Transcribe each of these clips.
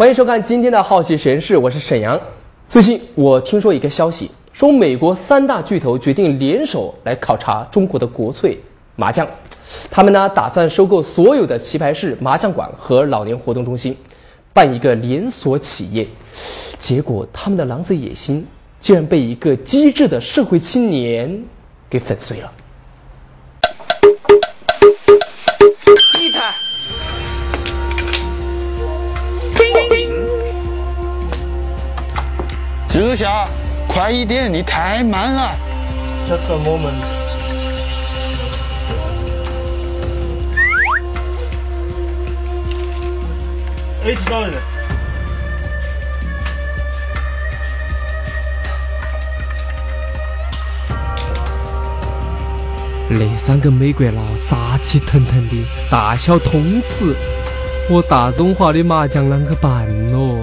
欢迎收看今天的好奇实验室，我是沈阳。最近我听说一个消息，说美国三大巨头决定联手来考察中国的国粹麻将。他们呢打算收购所有的棋牌室、麻将馆和老年活动中心，办一个连锁企业。结果他们的狼子野心竟然被一个机智的社会青年给粉碎了。志夏，快一点，你太慢了。Just a moment。哎，知道了。那三个美国佬杀气腾腾的，大小通吃，我大中华的麻将啷个办咯？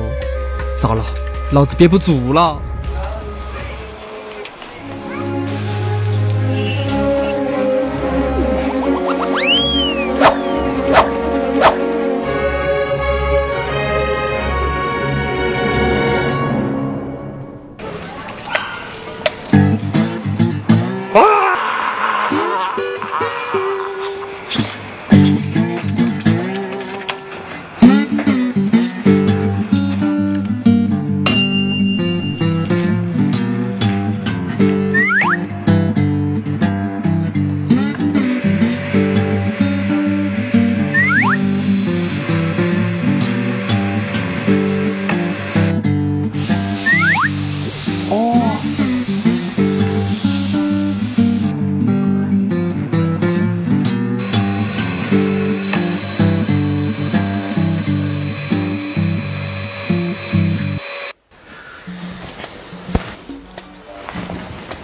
糟了！老子憋不住了。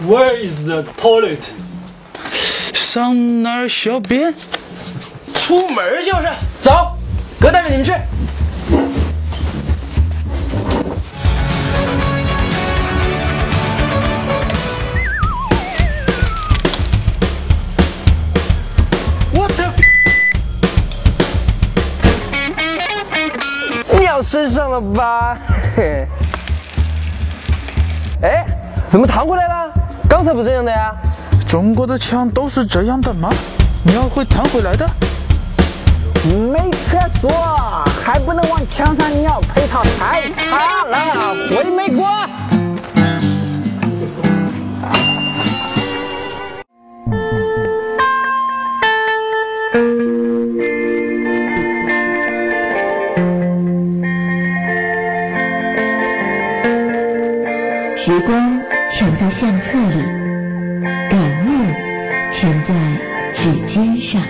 Where is the toilet？上哪儿小便？出门就是。走，哥带着你们去。我操！尿身上了吧？嘿。哎，怎么弹回来了？刚才不这样的呀？中国的枪都是这样的吗？鸟会弹回来的？没厕所，还不能往墙上尿，配套太差了。回美国。时光。全在相册里，感悟全在指尖上。